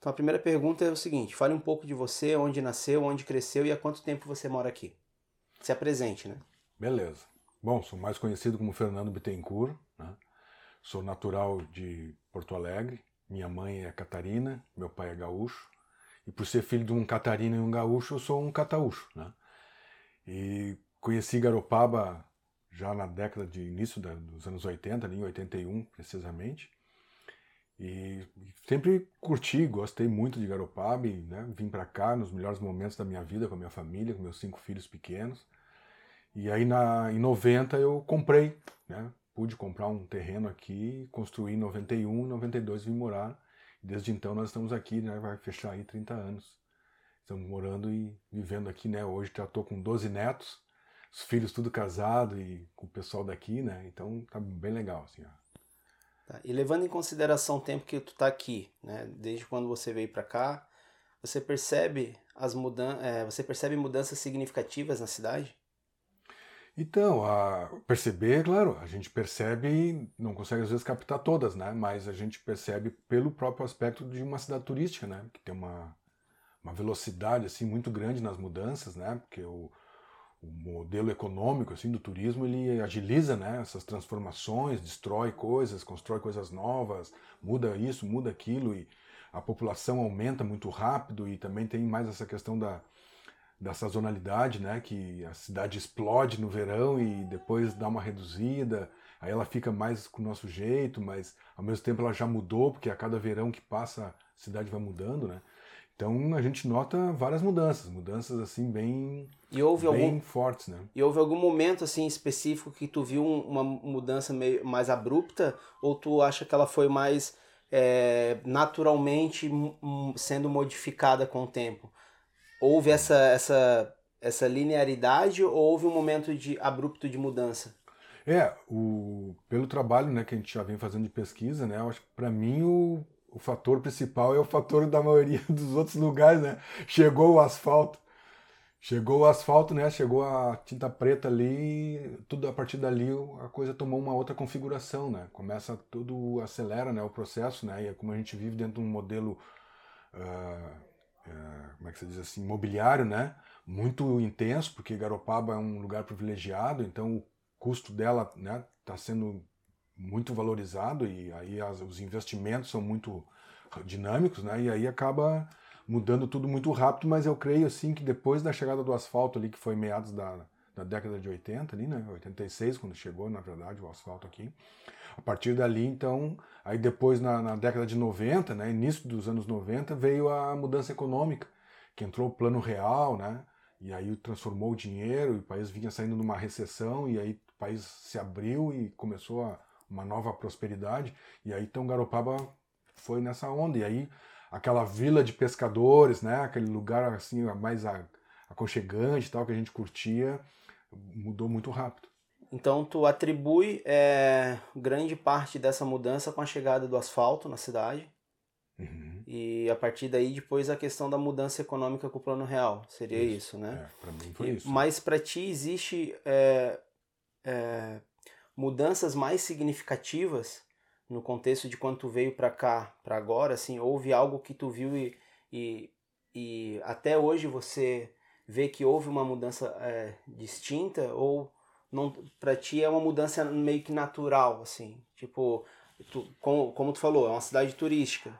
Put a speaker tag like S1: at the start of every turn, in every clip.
S1: Então a primeira pergunta é o seguinte: fale um pouco de você, onde nasceu, onde cresceu e há quanto tempo você mora aqui. Se apresente, né?
S2: Beleza. Bom, sou mais conhecido como Fernando Bittencourt, né? sou natural de Porto Alegre, minha mãe é catarina, meu pai é gaúcho, e por ser filho de um catarina e um gaúcho, eu sou um cataúcho. Né? E conheci Garopaba já na década de início dos anos 80, ali em 81 precisamente, e sempre curti, gostei muito de Garopaba e né, vim para cá nos melhores momentos da minha vida com a minha família, com meus cinco filhos pequenos. E aí na, em 90 eu comprei, né, pude comprar um terreno aqui, construí em 91, em 92 vim morar. Desde então nós estamos aqui, né, vai fechar aí 30 anos. Estamos morando e vivendo aqui, né? Hoje já estou com 12 netos, os filhos tudo casado e com o pessoal daqui, né? Então tá bem legal, assim, ó.
S1: Tá. E levando em consideração o tempo que tu tá aqui, né? Desde quando você veio para cá, você percebe as mudan é, você percebe mudanças significativas na cidade?
S2: Então, a perceber, claro, a gente percebe, não consegue às vezes captar todas, né? Mas a gente percebe pelo próprio aspecto de uma cidade turística, né? Que tem uma, uma velocidade assim muito grande nas mudanças, né? Porque o, o modelo econômico assim do turismo ele agiliza né, essas transformações, destrói coisas, constrói coisas novas, muda isso, muda aquilo e a população aumenta muito rápido e também tem mais essa questão da, da sazonalidade, né, que a cidade explode no verão e depois dá uma reduzida, aí ela fica mais com o nosso jeito, mas ao mesmo tempo ela já mudou porque a cada verão que passa a cidade vai mudando, né? Então a gente nota várias mudanças, mudanças assim bem,
S1: e houve
S2: bem
S1: algum,
S2: fortes, né?
S1: E houve algum momento assim específico que tu viu uma mudança meio mais abrupta ou tu acha que ela foi mais é, naturalmente sendo modificada com o tempo? Houve essa essa essa linearidade ou houve um momento de abrupto de mudança?
S2: É, o, pelo trabalho né, que a gente já vem fazendo de pesquisa, né, eu acho que para mim o, o fator principal é o fator da maioria dos outros lugares, né? Chegou o asfalto. Chegou o asfalto, né? Chegou a tinta preta ali, tudo a partir dali a coisa tomou uma outra configuração, né? Começa tudo acelera, né? O processo, né? E é como a gente vive dentro de um modelo, uh, uh, como é que se diz assim, imobiliário, né? Muito intenso, porque Garopaba é um lugar privilegiado, então o custo dela, né? Está sendo muito valorizado e aí as, os investimentos são muito dinâmicos, né? E aí acaba mudando tudo muito rápido, mas eu creio assim que depois da chegada do asfalto ali, que foi meados da, da década de 80 ali, né? 86, quando chegou, na verdade, o asfalto aqui. A partir dali, então, aí depois na, na década de 90, né? Início dos anos 90, veio a mudança econômica, que entrou o plano real, né? E aí transformou o dinheiro, e o país vinha saindo de uma recessão, e aí o país se abriu e começou a uma nova prosperidade. E aí então Garopaba foi nessa onda. E aí aquela vila de pescadores, né, aquele lugar assim mais aconchegante, tal que a gente curtia, mudou muito rápido.
S1: Então tu atribui é, grande parte dessa mudança com a chegada do asfalto na cidade. Uhum. E a partir daí depois a questão da mudança econômica com o plano real. Seria isso, isso né?
S2: É, para mim foi e, isso.
S1: Mas para ti existe é, é, mudanças mais significativas no contexto de quando tu veio para cá, para agora, assim, houve algo que tu viu e, e, e até hoje você vê que houve uma mudança é, distinta ou não para ti é uma mudança meio que natural, assim, tipo, tu, como, como tu falou, é uma cidade turística,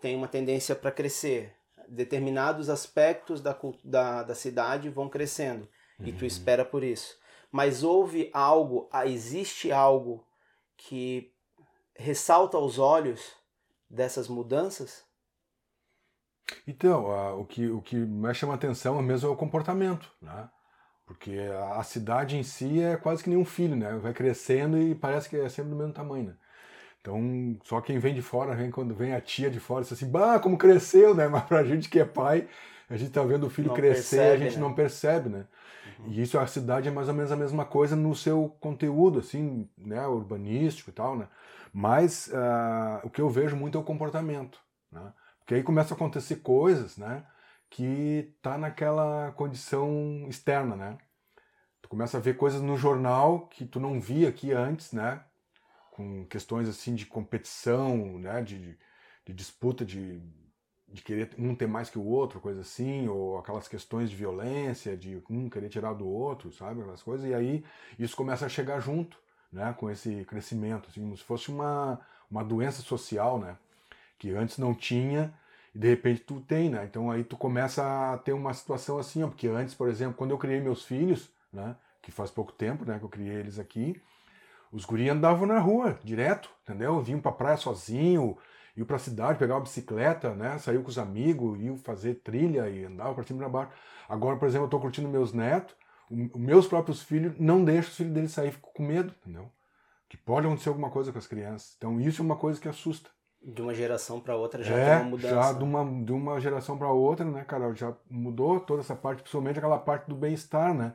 S1: tem uma tendência para crescer, determinados aspectos da, da, da cidade vão crescendo uhum. e tu uhum. espera por isso mas houve algo, ah, existe algo que ressalta aos olhos dessas mudanças?
S2: Então, o, que, o que mais chama atenção mesmo é o comportamento, né? Porque a cidade em si é quase que nem um filho, né? Vai crescendo e parece que é sempre do mesmo tamanho, né? Então, só quem vem de fora, vem quando vem a tia de fora, diz assim, bah, como cresceu, né? Mas pra gente que é pai, a gente tá vendo o filho não crescer, percebe, a gente né? não percebe, né? Uhum. E isso a cidade é mais ou menos a mesma coisa no seu conteúdo, assim, né, urbanístico e tal, né? Mas uh, o que eu vejo muito é o comportamento, né? Porque aí começa a acontecer coisas, né? Que tá naquela condição externa, né? Tu começa a ver coisas no jornal que tu não via aqui antes, né? Com questões assim de competição, né? De, de disputa de de querer um ter mais que o outro, coisa assim, ou aquelas questões de violência, de um querer tirar do outro, sabe, aquelas coisas, e aí isso começa a chegar junto, né, com esse crescimento, assim, como se fosse uma, uma doença social, né, que antes não tinha e de repente tu tem, né, então aí tu começa a ter uma situação assim, ó, porque antes, por exemplo, quando eu criei meus filhos, né, que faz pouco tempo, né, que eu criei eles aqui, os guris andavam na rua, direto, entendeu? Vinham pra praia sozinho, iam pra cidade, pegavam bicicleta, né? Saiu com os amigos, iam fazer trilha e andavam pra cima e pra baixo. Agora, por exemplo, eu tô curtindo meus netos, os meus próprios filhos não deixam os filhos deles sair, ficam com medo, entendeu? Que pode acontecer alguma coisa com as crianças. Então isso é uma coisa que assusta.
S1: De uma geração para outra já
S2: é,
S1: tem uma mudança.
S2: Já de uma, de uma geração para outra, né, cara? Já mudou toda essa parte, principalmente aquela parte do bem-estar, né?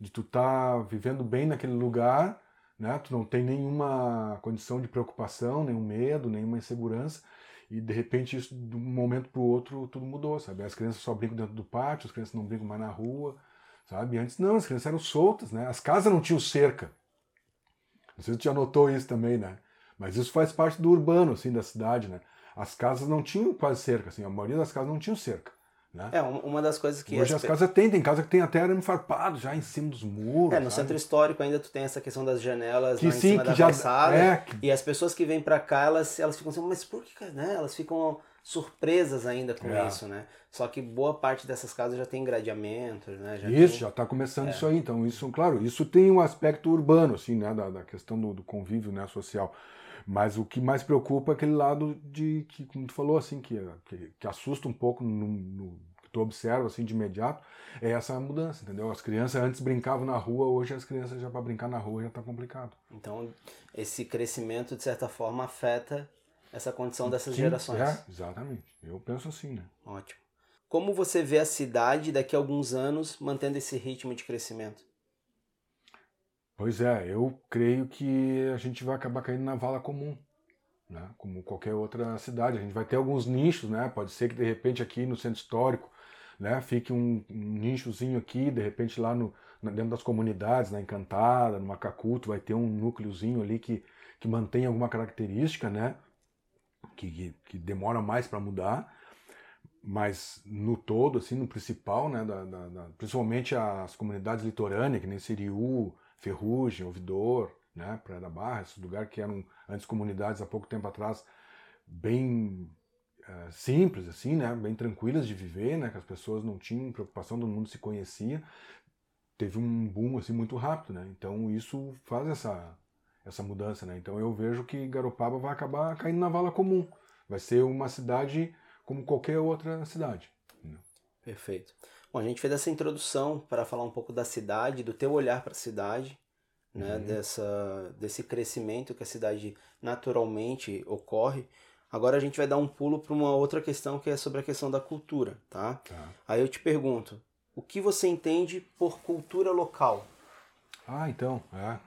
S2: De tu tá vivendo bem naquele lugar né? Tu não tem nenhuma condição de preocupação, nenhum medo, nenhuma insegurança e de repente isso de um momento para o outro tudo mudou, sabe? As crianças só brincam dentro do pátio, as crianças não brincam mais na rua, sabe? Antes não, as crianças eram soltas, né? As casas não tinham cerca. Não sei se tu já notou isso também, né? Mas isso faz parte do urbano, assim, da cidade, né? As casas não tinham quase cerca, assim, a maioria das casas não tinham cerca. Né?
S1: É, uma das coisas que.
S2: Hoje as, as casas têm, tem casa que tem até arame farpado já em cima dos muros.
S1: É, no
S2: sabe?
S1: centro histórico ainda tu tem essa questão das janelas
S2: que,
S1: lá em
S2: sim,
S1: cima
S2: que
S1: da
S2: já,
S1: calçada.
S2: É, que...
S1: E as pessoas que vêm para cá, elas, elas ficam assim, mas por que, né? Elas ficam surpresas ainda com é. isso, né? Só que boa parte dessas casas já tem gradeamento, né?
S2: Já isso, tem... já está começando é. isso aí. Então, isso, claro, isso tem um aspecto urbano, assim, né? Da, da questão do, do convívio né, social. Mas o que mais preocupa é aquele lado de que, como tu falou, assim, que, que, que assusta um pouco no, no que tu observa assim de imediato é essa mudança, entendeu? As crianças antes brincavam na rua, hoje as crianças já para brincar na rua já está complicado.
S1: Então, esse crescimento de certa forma afeta essa condição dessas
S2: Sim,
S1: gerações.
S2: É, exatamente. Eu penso assim, né?
S1: Ótimo. Como você vê a cidade daqui a alguns anos mantendo esse ritmo de crescimento?
S2: Pois é, eu creio que a gente vai acabar caindo na vala comum né? como qualquer outra cidade. A gente vai ter alguns nichos, né? Pode ser que de repente aqui no centro histórico, né, fique um, um nichozinho aqui, de repente lá no, dentro das comunidades, na Encantada, no Macacuto, vai ter um núcleozinho ali que, que mantém alguma característica, né? Que, que, que demora mais para mudar, mas no todo, assim, no principal, né, da, da, da, principalmente as comunidades litorâneas, que nem Siriú, Ferrugem, Ouvidor, né, Praia da Barra, esse lugar que eram antes comunidades há pouco tempo atrás bem uh, simples assim, né, bem tranquilas de viver, né, que as pessoas não tinham preocupação, todo mundo se conhecia, teve um boom assim muito rápido, né? Então isso faz essa essa mudança, né? Então eu vejo que Garopaba vai acabar caindo na vala comum, vai ser uma cidade como qualquer outra cidade. Né?
S1: Perfeito. Bom, a gente fez essa introdução para falar um pouco da cidade, do teu olhar para a cidade, né, uhum. dessa, desse crescimento que a cidade naturalmente ocorre. Agora a gente vai dar um pulo para uma outra questão que é sobre a questão da cultura, tá? tá? Aí eu te pergunto, o que você entende por cultura local?
S2: Ah, então, é.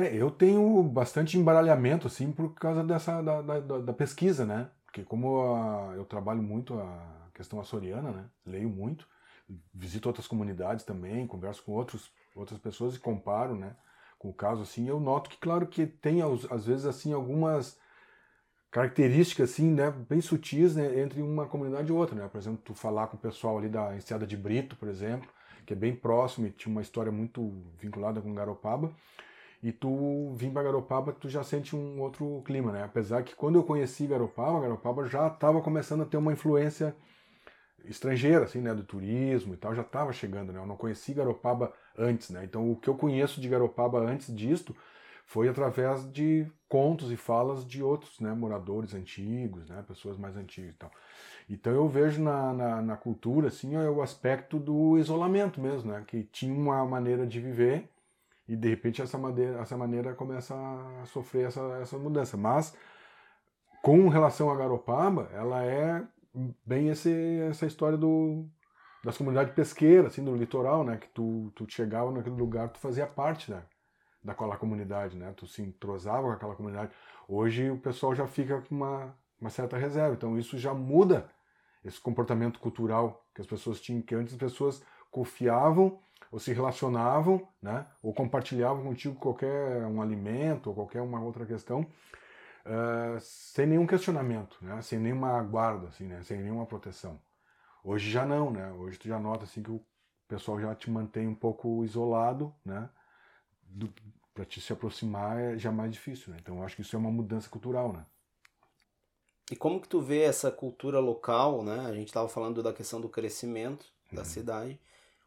S2: é eu tenho bastante embaralhamento, assim, por causa dessa, da, da, da pesquisa, né? Porque como a, eu trabalho muito a questão açoriana, né? Leio muito, visito outras comunidades também, converso com outros outras pessoas e comparo, né, com o caso assim, eu noto que claro que tem às vezes assim algumas características assim, né, bem sutis né, entre uma comunidade e outra, né? Por exemplo, tu falar com o pessoal ali da Enseada de Brito, por exemplo, que é bem próximo e tinha uma história muito vinculada com Garopaba, e tu vir para Garopaba, tu já sente um outro clima, né? Apesar que quando eu conheci Garopaba, Garopaba já estava começando a ter uma influência estrangeira, assim, né, do turismo e tal, já estava chegando, né? Eu não conheci Garopaba antes, né? Então o que eu conheço de Garopaba antes disto foi através de contos e falas de outros, né, moradores antigos, né, pessoas mais antigas e tal. Então eu vejo na, na, na cultura, assim, é o aspecto do isolamento mesmo, né, que tinha uma maneira de viver e de repente essa maneira, essa maneira começa a sofrer essa, essa mudança. Mas com relação a Garopaba, ela é bem esse, essa história do, das comunidades pesqueiras, assim, do litoral, né? Que tu, tu chegava naquele lugar, tu fazia parte da, daquela comunidade, né? Tu se entrosava com aquela comunidade. Hoje o pessoal já fica com uma, uma certa reserva, então isso já muda esse comportamento cultural que as pessoas tinham, que antes as pessoas confiavam ou se relacionavam, né? Ou compartilhavam contigo qualquer um alimento ou qualquer uma outra questão uh, sem nenhum questionamento, né? Sem nenhuma guarda, assim, né? Sem nenhuma proteção. Hoje já não, né? Hoje tu já nota assim que o pessoal já te mantém um pouco isolado, né? Para te se aproximar é já mais difícil, né? Então eu acho que isso é uma mudança cultural, né?
S1: E como que tu vê essa cultura local, né? A gente estava falando da questão do crescimento da uhum. cidade.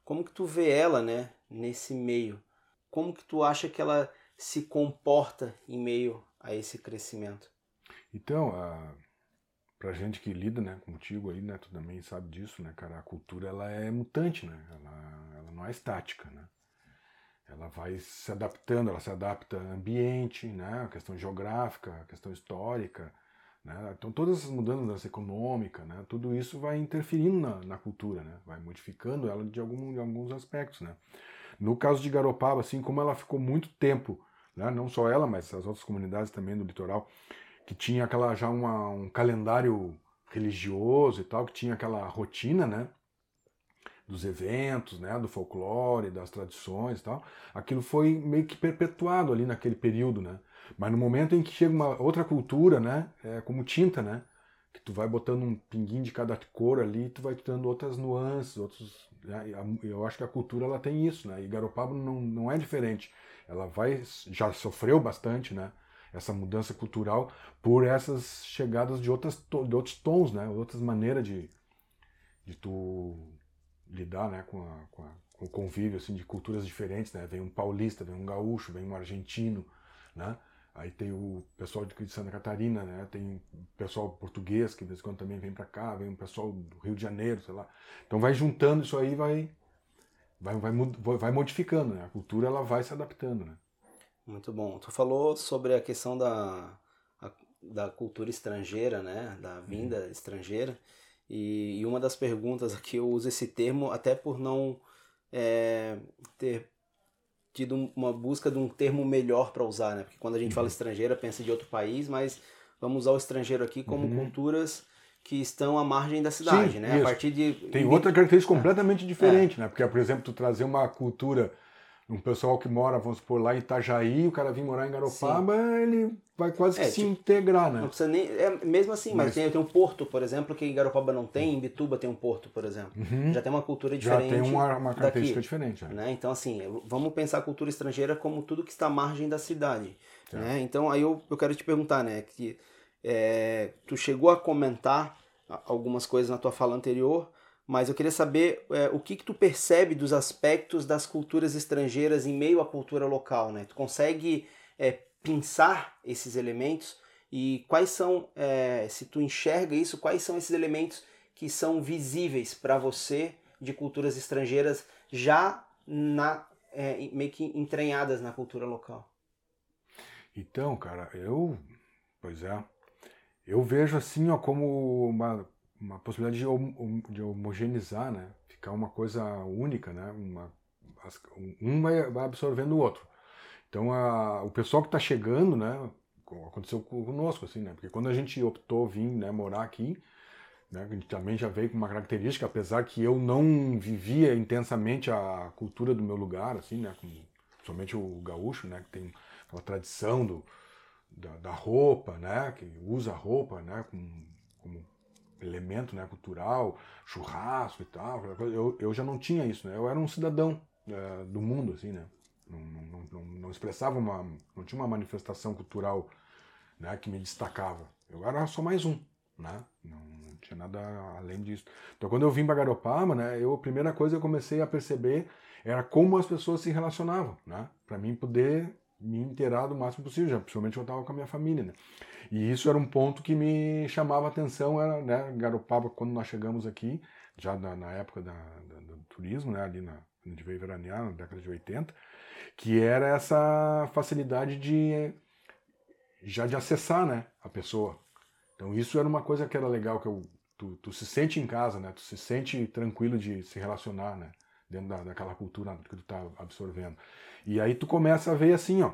S1: Como que tu vê ela, né, nesse meio? Como que tu acha que ela se comporta em meio a esse crescimento?
S2: Então, a, pra gente que lida, né, contigo aí, né, tu também sabe disso, né, cara, a cultura ela é mutante, né, ela, ela não é estática, né, ela vai se adaptando, ela se adapta ao ambiente, né, a questão geográfica, a questão histórica, né, então todas essas mudanças econômicas, né, tudo isso vai interferindo na, na cultura, né, vai modificando ela de, algum, de alguns aspectos, né. No caso de Garopaba, assim, como ela ficou muito tempo né? não só ela, mas as outras comunidades também do litoral, que tinha aquela já uma, um calendário religioso e tal, que tinha aquela rotina, né? dos eventos, né, do folclore, das tradições e tal, aquilo foi meio que perpetuado ali naquele período, né? Mas no momento em que chega uma outra cultura, né, é como tinta, né, que tu vai botando um pinguinho de cada cor ali, tu vai dando outras nuances, outros, né? eu acho que a cultura ela tem isso, né? E Garopaba não, não é diferente ela vai já sofreu bastante, né? Essa mudança cultural por essas chegadas de outras de outros tons, né? Outras maneiras de, de tu lidar, né? Com, a, com, a, com o convívio assim de culturas diferentes, né? Vem um paulista, vem um gaúcho, vem um argentino, né? Aí tem o pessoal de Santa Catarina, né? Tem o pessoal português que de vez em quando também vem para cá, vem o pessoal do Rio de Janeiro, sei lá. Então vai juntando isso aí, vai vai, vai, vai modificando, né? A cultura ela vai se adaptando, né?
S1: Muito bom. Tu falou sobre a questão da, a, da cultura estrangeira, né? Da vinda uhum. estrangeira. E, e, uma das perguntas aqui eu uso esse termo até por não é, ter tido uma busca de um termo melhor para usar, né? Porque quando a gente uhum. fala estrangeira, pensa de outro país, mas vamos usar o estrangeiro aqui como uhum. culturas que estão à margem da cidade, Sim, né? Isso. A partir de
S2: tem outra característica é. completamente diferente, é. né? Porque, por exemplo, tu trazer uma cultura um pessoal que mora, vamos supor, lá em Itajaí, o cara vir morar em Garopaba, Sim. ele vai quase é, que se tipo, integrar, né?
S1: Não precisa nem. É, mesmo assim, mas, mas tem, tem, um porto, por exemplo, que em Garopaba não tem, em Bituba tem um porto, por exemplo. Uhum. Já tem uma cultura diferente.
S2: Já tem uma, uma característica daqui, diferente. É.
S1: Né? Então, assim, vamos pensar a cultura estrangeira como tudo que está à margem da cidade. Né? Então, aí eu, eu quero te perguntar, né? Que é, tu chegou a comentar algumas coisas na tua fala anterior, mas eu queria saber é, o que, que tu percebe dos aspectos das culturas estrangeiras em meio à cultura local, né? Tu consegue é, pensar esses elementos e quais são, é, se tu enxerga isso, quais são esses elementos que são visíveis para você de culturas estrangeiras já na é, meio que entranhadas na cultura local?
S2: Então, cara, eu, pois é, eu vejo assim ó, como uma, uma possibilidade de, de homogeneizar, né? Ficar uma coisa única, né? Uma, um vai, absorvendo o outro. Então a, o pessoal que está chegando, né? Aconteceu conosco, assim, né? Porque quando a gente optou vir né, morar aqui, né, a gente também já veio com uma característica, apesar que eu não vivia intensamente a cultura do meu lugar, assim, né? Somente o gaúcho, né? Que tem aquela tradição do, da, da, roupa, né? Que usa a roupa, né? Como, como elemento né, cultural, churrasco e tal. Eu, eu já não tinha isso, né? Eu era um cidadão é, do mundo, assim, né? Não, não, não, não, expressava uma... Não tinha uma manifestação cultural né, que me destacava. Eu era só mais um, né? Não, tinha nada além disso. Então, quando eu vim para Garopaba, né? Eu, a primeira coisa que eu comecei a perceber era como as pessoas se relacionavam, né? Para mim poder me inteirar do máximo possível, já, principalmente eu estava com a minha família, né? E isso era um ponto que me chamava a atenção, era, né, Garopaba, quando nós chegamos aqui, já na, na época da, da, do turismo, né, ali na, a gente veio veranear, na década de 80, que era essa facilidade de já de acessar, né, a pessoa. Então isso era uma coisa que era legal, que eu, tu, tu se sente em casa, né, tu se sente tranquilo de se relacionar, né, dentro da, daquela cultura que tu está absorvendo. E aí tu começa a ver assim, ó,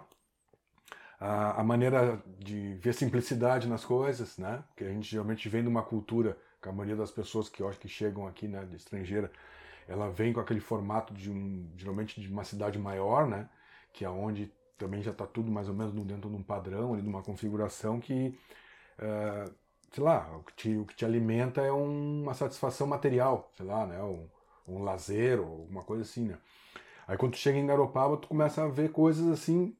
S2: a, a, maneira de ver simplicidade nas coisas, né? Porque a gente geralmente vem de uma cultura, que a maioria das pessoas que eu acho que chegam aqui, né, de estrangeira, ela vem com aquele formato de um, geralmente de uma cidade maior, né? Que é onde também já está tudo mais ou menos dentro de um padrão, ali, de uma configuração que, uh, sei lá, o que, te, o que te alimenta é um, uma satisfação material, sei lá, né? Um, um lazer ou alguma coisa assim, né? Aí quando tu chega em Garopaba, tu começa a ver coisas assim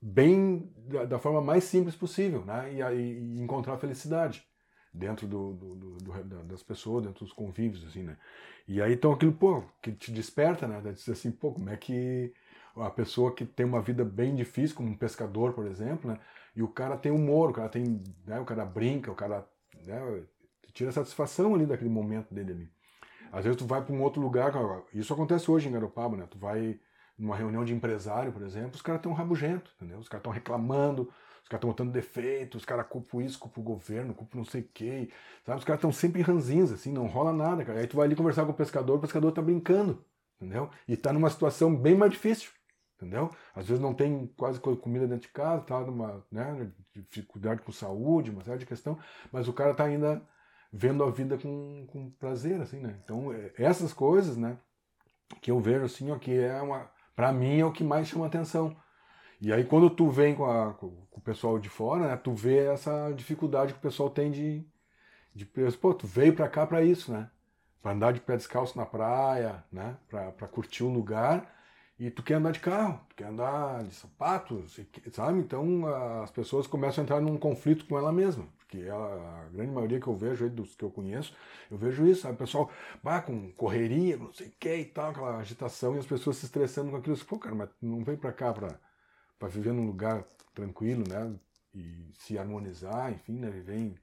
S2: bem da, da forma mais simples possível, né? E, e, encontrar felicidade dentro do, do, do, das pessoas, dentro dos convívios, assim, né? E aí então aquilo, pô, que te desperta, né? Dizer assim, pô, como é que a pessoa que tem uma vida bem difícil, como um pescador, por exemplo, né? E o cara tem humor, o cara tem, né? O cara brinca, o cara, né? Tira satisfação ali daquele momento dele ali. Às vezes tu vai para um outro lugar, isso acontece hoje em Garopaba, né? Tu vai numa reunião de empresário, por exemplo, os caras estão rabugento, entendeu? Os caras estão reclamando, os caras estão botando defeitos, os caras culpam isso, culpam o governo, culpam não sei o sabe? Os caras estão sempre ranzinhos, assim, não rola nada, cara. Aí tu vai ali conversar com o pescador, o pescador tá brincando, entendeu? E tá numa situação bem mais difícil, entendeu? Às vezes não tem quase comida dentro de casa, tá numa, né, dificuldade com saúde, uma série de questão, mas o cara tá ainda vendo a vida com, com prazer, assim, né? Então, é, essas coisas, né, que eu vejo, assim, ó, que é uma para mim é o que mais chama atenção. E aí quando tu vem com, a, com o pessoal de fora, né, tu vê essa dificuldade que o pessoal tem de, de pô, tu veio para cá para isso, né? Para andar de pé descalço na praia, né? Para curtir um lugar e tu quer andar de carro, tu quer andar de sapatos, sabe? Então as pessoas começam a entrar num conflito com ela mesma, porque ela, a grande maioria que eu vejo, dos que eu conheço, eu vejo isso, sabe? O pessoal vai com correria, não sei o que e tal, aquela agitação, e as pessoas se estressando com aquilo. Pô, cara, mas não vem para cá para viver num lugar tranquilo, né? E se harmonizar, enfim, né? Viver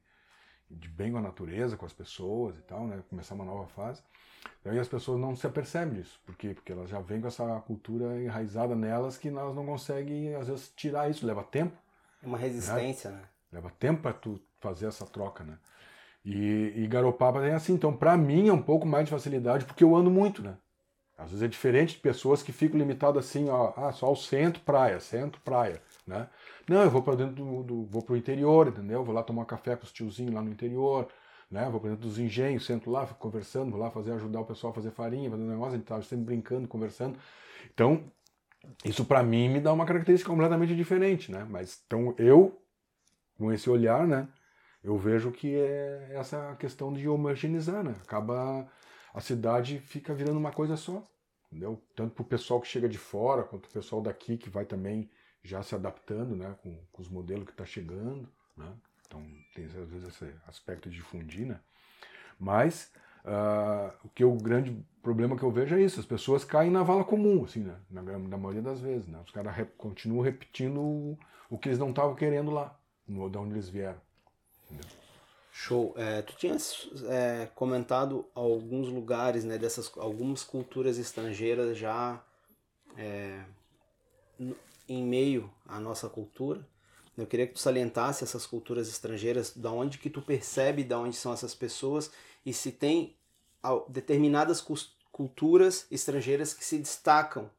S2: de bem com a natureza, com as pessoas e tal, né? Começar uma nova fase. Daí as pessoas não se apercebem disso. Por quê? Porque elas já vêm com essa cultura enraizada nelas que nós não conseguem, às vezes, tirar isso. Leva tempo.
S1: É uma resistência, né? né?
S2: Leva tempo para tu fazer essa troca, né? E, e Garopaba é assim. Então, para mim, é um pouco mais de facilidade, porque eu ando muito, né? Às vezes é diferente de pessoas que ficam limitadas assim, ó, ah, só o centro, praia, centro, praia, né? Não, eu vou para dentro do, do vou pro interior, entendeu? Vou lá tomar café com os tiozinhos lá no interior, né? Vou para dentro dos engenhos, sento lá, fico conversando, vou lá fazer, ajudar o pessoal a fazer farinha, fazer um negócio, a gente estava sempre brincando, conversando. Então, isso para mim me dá uma característica completamente diferente, né? Mas então eu, com esse olhar, né? Eu vejo que é essa questão de homogeneizar, né? Acaba a cidade fica virando uma coisa só, entendeu? Tanto para o pessoal que chega de fora quanto o pessoal daqui que vai também já se adaptando, né? Com, com os modelos que está chegando, né? Então tem às vezes esse aspecto de difundir, né? Mas uh, o que o grande problema que eu vejo é isso, as pessoas caem na vala comum, assim, né? Na, na maioria das vezes, né? Os caras rep continuam repetindo o, o, que eles não estavam querendo lá, no, de onde eles vieram.
S1: Show. É, tu tinhas é, comentado alguns lugares, né, dessas algumas culturas estrangeiras já é, em meio à nossa cultura. Eu queria que tu salientasse essas culturas estrangeiras, da onde que tu percebe, da onde são essas pessoas e se tem determinadas culturas estrangeiras que se destacam,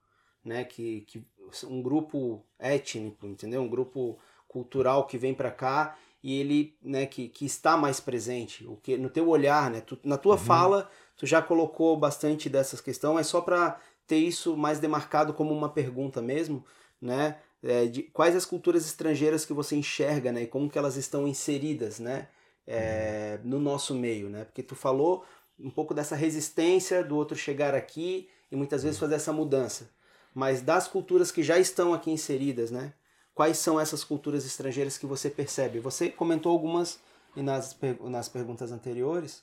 S1: né? Que, que um grupo étnico, entendeu? Um grupo cultural que vem para cá e ele, né? Que, que está mais presente. O que no teu olhar, né? Tu, na tua uhum. fala, tu já colocou bastante dessas questões, mas só para ter isso mais demarcado como uma pergunta mesmo, né? é, de quais as culturas estrangeiras que você enxerga, né? E como que elas estão inseridas, né? É, no nosso meio, né? Porque tu falou um pouco dessa resistência do outro chegar aqui e muitas vezes fazer essa mudança. Mas das culturas que já estão aqui inseridas, né? Quais são essas culturas estrangeiras que você percebe? Você comentou algumas nas, nas perguntas anteriores,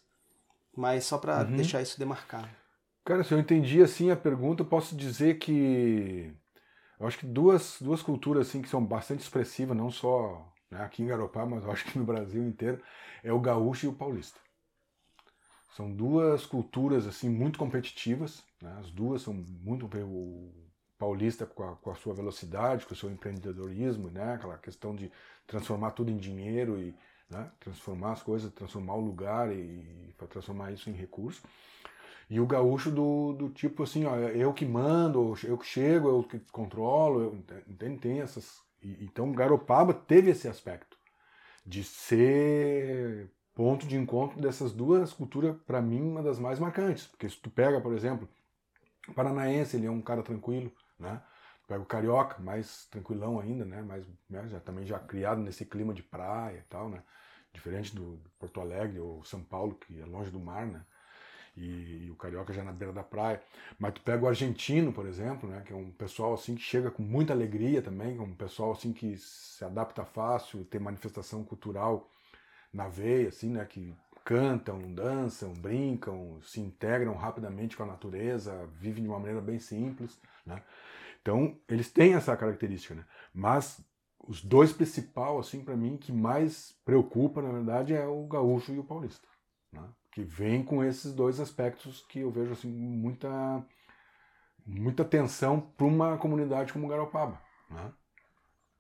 S1: mas só para uhum. deixar isso demarcado.
S2: Cara, se eu entendi assim a pergunta, posso dizer que eu acho que duas, duas culturas assim que são bastante expressivas, não só né, aqui em Garopá, mas eu acho que no Brasil inteiro, é o gaúcho e o paulista. São duas culturas assim muito competitivas, né? as duas são muito o paulista com a, com a, sua velocidade, com o seu empreendedorismo, né? aquela questão de transformar tudo em dinheiro e né? transformar as coisas, transformar o lugar e, e transformar isso em recurso. E o gaúcho do, do tipo assim, ó, eu que mando, eu que chego, eu que controlo, eu, entende? Tem essas. Então Garopaba teve esse aspecto de ser ponto de encontro dessas duas culturas, para mim, uma das mais marcantes. Porque se tu pega, por exemplo, o paranaense, ele é um cara tranquilo, né? pega o carioca, mais tranquilão ainda, né? Mais, né? já também já criado nesse clima de praia e tal, né? Diferente do, Porto Alegre ou São Paulo, que é longe do mar, né? E, e, o carioca já na beira da praia. Mas tu pega o argentino, por exemplo, né, que é um pessoal assim que chega com muita alegria também, é um pessoal assim que se adapta fácil, tem manifestação cultural na veia, assim, né, que cantam, dançam, brincam, se integram rapidamente com a natureza, vivem de uma maneira bem simples, né? Então, eles têm essa característica, né? Mas os dois principal, assim, para mim, que mais preocupa, na verdade, é o gaúcho e o paulista, né? Que vem com esses dois aspectos que eu vejo, assim, muita muita tensão para uma comunidade como Garopaba, né?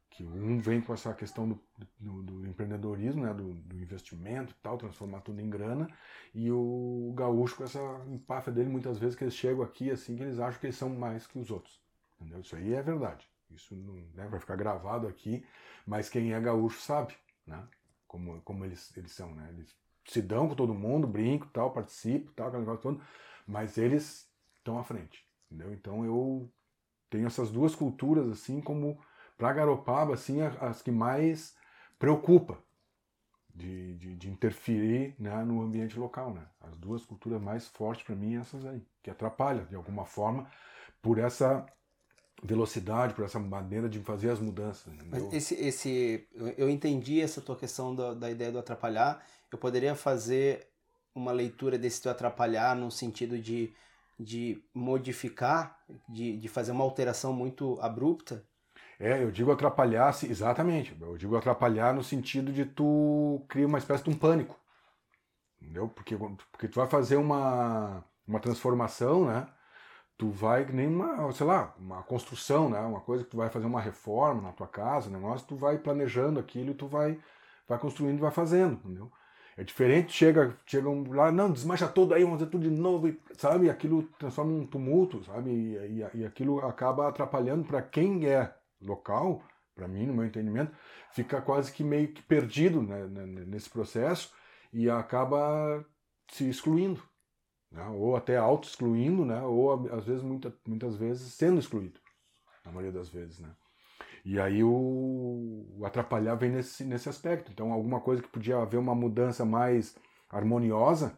S2: Que um vem com essa questão do, do, do empreendedorismo, né? Do, do, investimento tal, transformar tudo em grana, e o gaúcho com essa empáfia dele, muitas vezes, que eles chegam aqui, assim, que eles acham que eles são mais que os outros. Entendeu? Isso aí é verdade. Isso não, né, vai ficar gravado aqui, mas quem é gaúcho sabe, né? Como, como eles, eles são, né? Eles se dão com todo mundo, brinco tal, participo tal, aquele negócio todo, mas eles estão à frente, entendeu? Então eu tenho essas duas culturas assim como para Garopaba assim as que mais preocupa de, de, de interferir né, no ambiente local, né? As duas culturas mais fortes para mim essas aí, que atrapalham de alguma forma por essa velocidade, por essa maneira de fazer as mudanças.
S1: Esse, esse, eu entendi essa tua questão da, da ideia do atrapalhar. Eu poderia fazer uma leitura desse teu atrapalhar no sentido de, de modificar, de, de fazer uma alteração muito abrupta?
S2: É, eu digo atrapalhar, exatamente. Eu digo atrapalhar no sentido de tu criar uma espécie de um pânico. Entendeu? Porque, porque tu vai fazer uma, uma transformação, né? tu vai nem uma, sei lá, uma construção, né? Uma coisa que tu vai fazer uma reforma na tua casa, um negócio, tu vai planejando aquilo e tu vai vai construindo e vai fazendo, entendeu? É diferente, chega, chegam lá, não, desmancha tudo aí, vamos fazer tudo de novo, e, sabe? Aquilo transforma num tumulto, sabe? E, e, e aquilo acaba atrapalhando para quem é local, para mim, no meu entendimento, fica quase que meio que perdido né, nesse processo e acaba se excluindo, né? ou até auto-excluindo, né? ou às vezes, muita, muitas vezes, sendo excluído, na maioria das vezes. Né? E aí o, o, atrapalhar vem nesse, nesse aspecto. Então, alguma coisa que podia haver uma mudança mais harmoniosa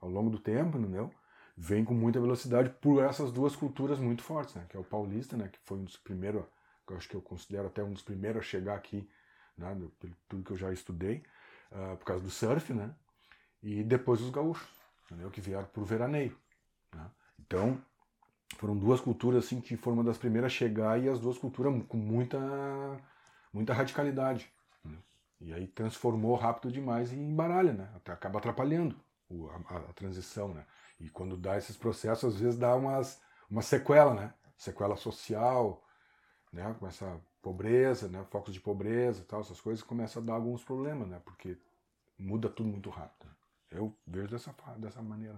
S2: ao longo do tempo, entendeu? Vem com muita velocidade por essas duas culturas muito fortes, né? Que é o paulista, né? Que foi um dos primeiros, eu acho que eu considero até um dos primeiros a chegar aqui, né? Pelo tudo que eu já estudei, uh, por causa do surf, né? E depois os gaúchos entendeu? que vieram por veraneio. Né? Então, foram duas culturas assim que foram uma das primeiras a chegar e as duas culturas com muita, muita radicalidade. Né? E aí transformou rápido demais e embaralha, né? Até acaba atrapalhando o, a, a, transição, né? E quando dá esses processos, às vezes dá umas, uma sequela, né? Sequela social, né? Com essa pobreza, né? Focos de pobreza, tal, essas coisas começam a dar alguns problemas, né? Porque muda tudo muito rápido. Né? Eu vejo dessa, dessa maneira.